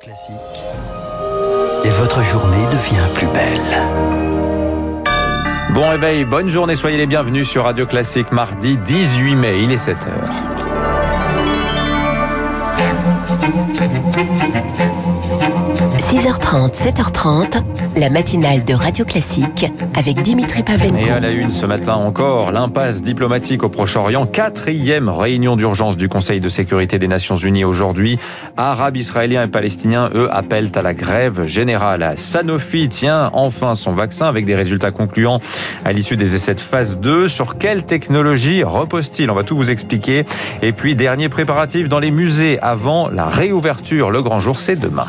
Classique. Et votre journée devient plus belle. Bon réveil, bonne journée, soyez les bienvenus sur Radio Classique mardi 18 mai, il est 7h. 6h30, 7h30, la matinale de Radio Classique avec Dimitri Pavlenko. Et à la une ce matin encore, l'impasse diplomatique au Proche-Orient, quatrième réunion d'urgence du Conseil de sécurité des Nations Unies aujourd'hui. Arabes, Israéliens et Palestiniens, eux, appellent à la grève générale. Sanofi tient enfin son vaccin avec des résultats concluants à l'issue des essais de phase 2. Sur quelle technologie repose-t-il? On va tout vous expliquer. Et puis, dernier préparatif dans les musées avant la réouverture. Le grand jour, c'est demain.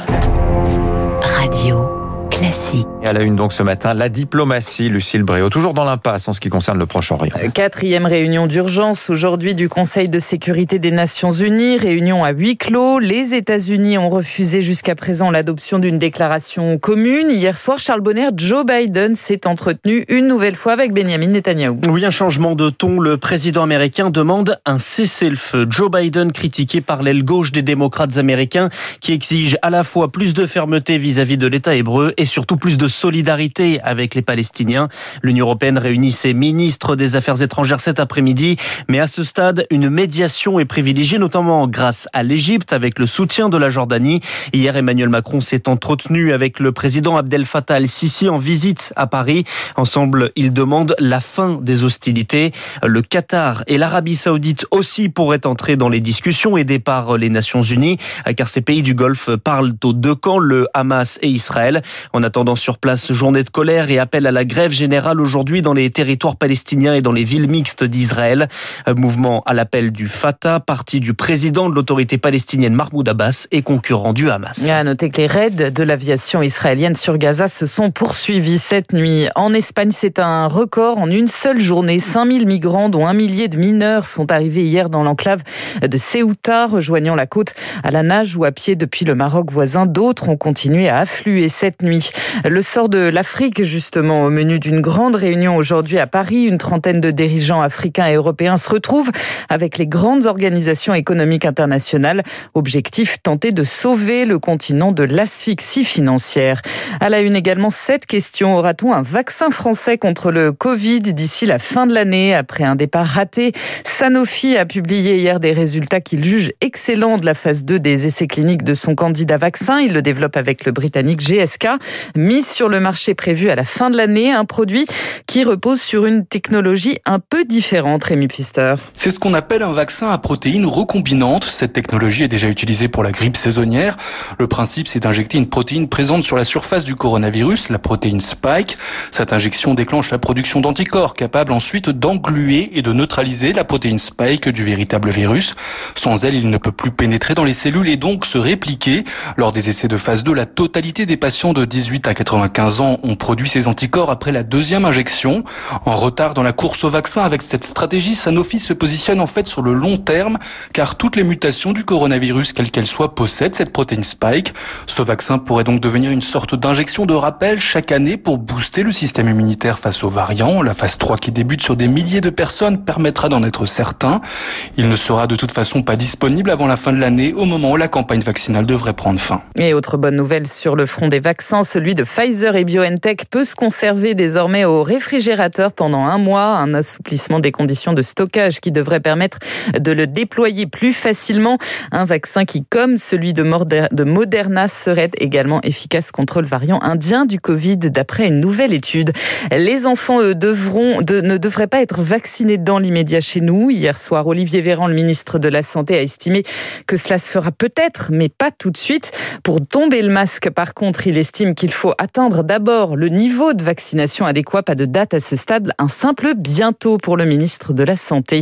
Radio Classique. Et à la une donc ce matin, la diplomatie, Lucille Bréau, toujours dans l'impasse en ce qui concerne le Proche-Orient. Quatrième réunion d'urgence aujourd'hui du Conseil de sécurité des Nations Unies, réunion à huis clos. Les États-Unis ont refusé jusqu'à présent l'adoption d'une déclaration commune. Hier soir, Charles Bonner, Joe Biden s'est entretenu une nouvelle fois avec Benjamin Netanyahu. Oui, un changement de ton. Le président américain demande un cessez-le-feu. Joe Biden critiqué par l'aile gauche des démocrates américains qui exige à la fois plus de fermeté vis-à-vis de l'État hébreu et surtout plus de solidarité avec les Palestiniens. L'Union européenne réunit ses ministres des Affaires étrangères cet après-midi, mais à ce stade, une médiation est privilégiée, notamment grâce à l'Égypte, avec le soutien de la Jordanie. Hier, Emmanuel Macron s'est entretenu avec le président Abdel Fattah al-Sisi en visite à Paris. Ensemble, ils demandent la fin des hostilités. Le Qatar et l'Arabie saoudite aussi pourraient entrer dans les discussions aidés par les Nations unies, car ces pays du Golfe parlent aux deux camps, le Hamas et Israël. En attendant sur place, journée de colère et appel à la grève générale aujourd'hui dans les territoires palestiniens et dans les villes mixtes d'Israël. Mouvement à l'appel du Fatah, parti du président de l'autorité palestinienne Mahmoud Abbas et concurrent du Hamas. À noter que les raids de l'aviation israélienne sur Gaza se sont poursuivis cette nuit. En Espagne, c'est un record en une seule journée. 5000 migrants, dont un millier de mineurs, sont arrivés hier dans l'enclave de Ceuta, rejoignant la côte à la nage ou à pied depuis le Maroc voisin. D'autres ont continué à affluer cette nuit. Le sort de l'Afrique, justement, au menu d'une grande réunion aujourd'hui à Paris. Une trentaine de dirigeants africains et européens se retrouvent avec les grandes organisations économiques internationales. Objectif, tenter de sauver le continent de l'asphyxie financière. À la une également, cette question. Aura-t-on un vaccin français contre le Covid d'ici la fin de l'année? Après un départ raté? Sanofi a publié hier des résultats qu'il juge excellents de la phase 2 des essais cliniques de son candidat vaccin. Il le développe avec le britannique GSK mise sur le marché prévu à la fin de l'année, un produit qui repose sur une technologie un peu différente, Rémi Pfister. C'est ce qu'on appelle un vaccin à protéines recombinantes. Cette technologie est déjà utilisée pour la grippe saisonnière. Le principe, c'est d'injecter une protéine présente sur la surface du coronavirus, la protéine Spike. Cette injection déclenche la production d'anticorps capables ensuite d'engluer et de neutraliser la protéine Spike du véritable virus. Sans elle, il ne peut plus pénétrer dans les cellules et donc se répliquer. Lors des essais de phase 2, la totalité des patients de 18 à 95 ans ont produit ces anticorps après la deuxième injection. En retard dans la course au vaccin avec cette stratégie, Sanofi se positionne en fait sur le long terme car toutes les mutations du coronavirus, quelles qu'elles soient, possèdent cette protéine Spike. Ce vaccin pourrait donc devenir une sorte d'injection de rappel chaque année pour booster le système immunitaire face aux variants. La phase 3 qui débute sur des milliers de personnes permettra d'en être certain. Il ne sera de toute façon pas disponible avant la fin de l'année au moment où la campagne vaccinale devrait prendre fin. Et autre bonne nouvelle sur le front des vaccins, celui de Pfizer et BioNTech peut se conserver désormais au réfrigérateur pendant un mois, un assouplissement des conditions de stockage qui devrait permettre de le déployer plus facilement. Un vaccin qui, comme celui de Moderna, serait également efficace contre le variant indien du Covid, d'après une nouvelle étude. Les enfants, eux, ne devraient pas être vaccinés dans l'immédiat chez nous. Hier soir, Olivier Véran, le ministre de la Santé, a estimé que cela se fera peut-être, mais pas tout de suite. Pour tomber le masque, par contre, il estime qu'il faut atteindre d'abord le niveau de vaccination adéquat. Pas de date à ce stade, un simple bientôt pour le ministre de la Santé.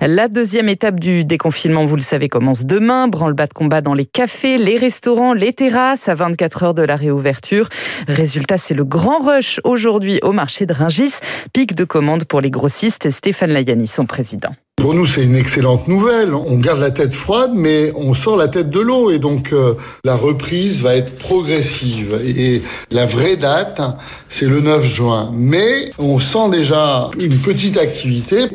La deuxième étape du déconfinement, vous le savez, commence demain. Branle-bas de combat dans les cafés, les restaurants, les terrasses à 24 heures de la réouverture. Résultat, c'est le grand rush aujourd'hui au marché de Ringis. Pic de commande pour les grossistes. Stéphane Layani, son président. Pour nous, c'est une excellente nouvelle. On garde la tête froide, mais on sort la tête de l'eau. Et donc, euh, la reprise va être progressive. Et la vraie date, c'est le 9 juin. Mais on sent déjà une petite activité.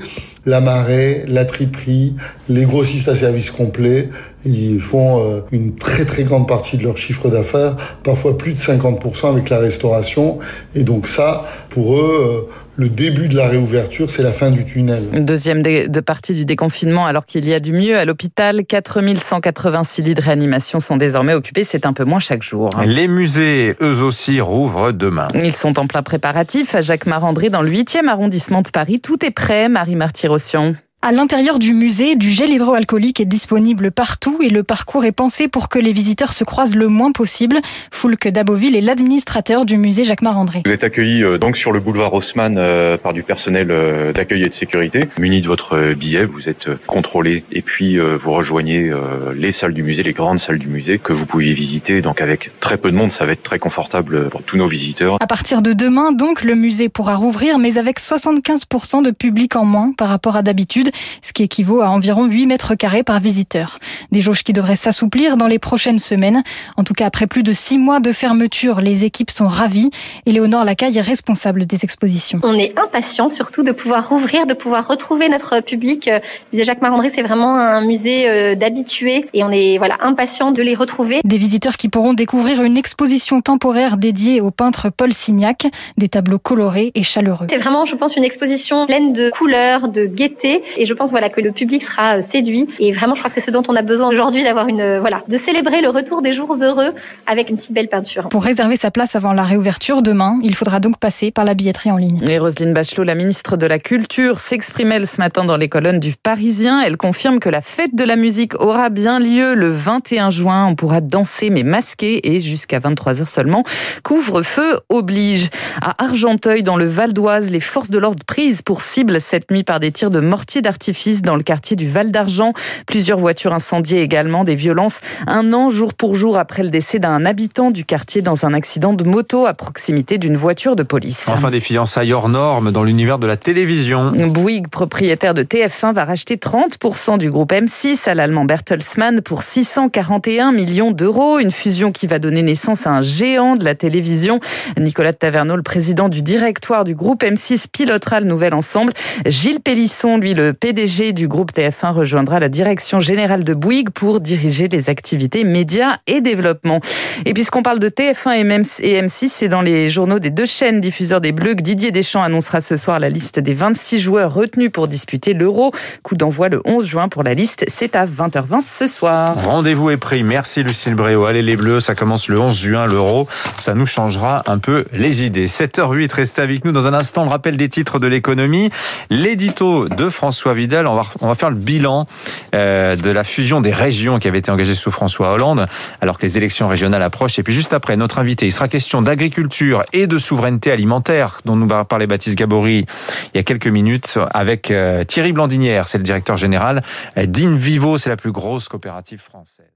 la marée, la triperie, les grossistes à service complet. Ils font euh, une très très grande partie de leur chiffre d'affaires, parfois plus de 50% avec la restauration. Et donc ça, pour eux, euh, le début de la réouverture, c'est la fin du tunnel. Deuxième de partie du déconfinement, alors qu'il y a du mieux à l'hôpital. 4186 lits de réanimation sont désormais occupés. C'est un peu moins chaque jour. Les musées, eux aussi, rouvrent demain. Ils sont en plein préparatif à Jacques Marandré dans le 8e arrondissement de Paris. Tout est prêt, Marie Martirossian. À l'intérieur du musée, du gel hydroalcoolique est disponible partout et le parcours est pensé pour que les visiteurs se croisent le moins possible. Foulque Daboville est l'administrateur du musée Jacques Marandré. Vous êtes accueilli euh, donc sur le boulevard Haussmann euh, par du personnel euh, d'accueil et de sécurité. Muni de votre billet, vous êtes contrôlé et puis vous rejoignez les salles du musée, les grandes salles du musée que vous pouviez visiter. Donc avec très peu de monde, ça va être très confortable pour tous nos visiteurs. À partir de demain, donc, le musée pourra rouvrir, mais avec 75% de public en moins par rapport à d'habitude ce qui équivaut à environ 8 mètres carrés par visiteur. Des jauges qui devraient s'assouplir dans les prochaines semaines. En tout cas, après plus de 6 mois de fermeture, les équipes sont ravies. Éléonore Lacaille est responsable des expositions. On est impatient surtout de pouvoir rouvrir, de pouvoir retrouver notre public. Le musée Jacques Marandré, c'est vraiment un musée euh, d'habitués et on est voilà impatient de les retrouver. Des visiteurs qui pourront découvrir une exposition temporaire dédiée au peintre Paul Signac, des tableaux colorés et chaleureux. C'est vraiment, je pense, une exposition pleine de couleurs, de gaieté et je pense voilà que le public sera euh, séduit. Et vraiment, je crois que c'est ce dont on a besoin aujourd'hui d'avoir une euh, voilà de célébrer le retour des jours heureux avec une si belle peinture. Pour réserver sa place avant la réouverture demain, il faudra donc passer par la billetterie en ligne. Et Roselyne Bachelot, la ministre de la Culture, s'exprimait ce matin dans les colonnes du Parisien. Elle confirme que la fête de la musique aura bien lieu le 21 juin. On pourra danser mais masqué et jusqu'à 23h seulement. Couvre-feu oblige. À Argenteuil, dans le Val d'Oise, les forces de l'ordre prises pour cible cette nuit par des tirs de mortier d'artifice dans le quartier du Val d'Argent. Plusieurs voitures incendiées également, des violences un an jour pour jour après le décès d'un habitant du quartier dans un accident de moto à proximité d'une voiture de police. Enfin des fiançailles hors normes dans l'univers de la télévision. Bouygues, propriétaire de TF1, va racheter 30% du groupe M6 à l'allemand Bertelsmann pour 641 millions d'euros. Une fusion qui va donner naissance à un géant de la télévision. Nicolas Taverneau, le président du directoire du groupe M6, pilotera le nouvel ensemble. Gilles Pélisson, lui, le PDG du groupe TF1 rejoindra la direction générale de Bouygues pour diriger les activités médias et développement. Et puisqu'on parle de TF1 et M6, c'est dans les journaux des deux chaînes diffuseurs des Bleus que Didier Deschamps annoncera ce soir la liste des 26 joueurs retenus pour disputer l'Euro. Coup d'envoi le 11 juin pour la liste. C'est à 20h20 ce soir. Rendez-vous est pris. Merci Lucille Bréau. Allez les Bleus, ça commence le 11 juin l'Euro. Ça nous changera un peu les idées. 7h08, restez avec nous dans un instant. Le rappel des titres de l'économie. L'édito de Vidal. On va, on va faire le bilan euh, de la fusion des régions qui avait été engagée sous François Hollande, alors que les élections régionales approchent. Et puis juste après, notre invité, il sera question d'agriculture et de souveraineté alimentaire, dont nous parlait Baptiste Gabory il y a quelques minutes, avec euh, Thierry Blandinière, c'est le directeur général d'Invivo, c'est la plus grosse coopérative française.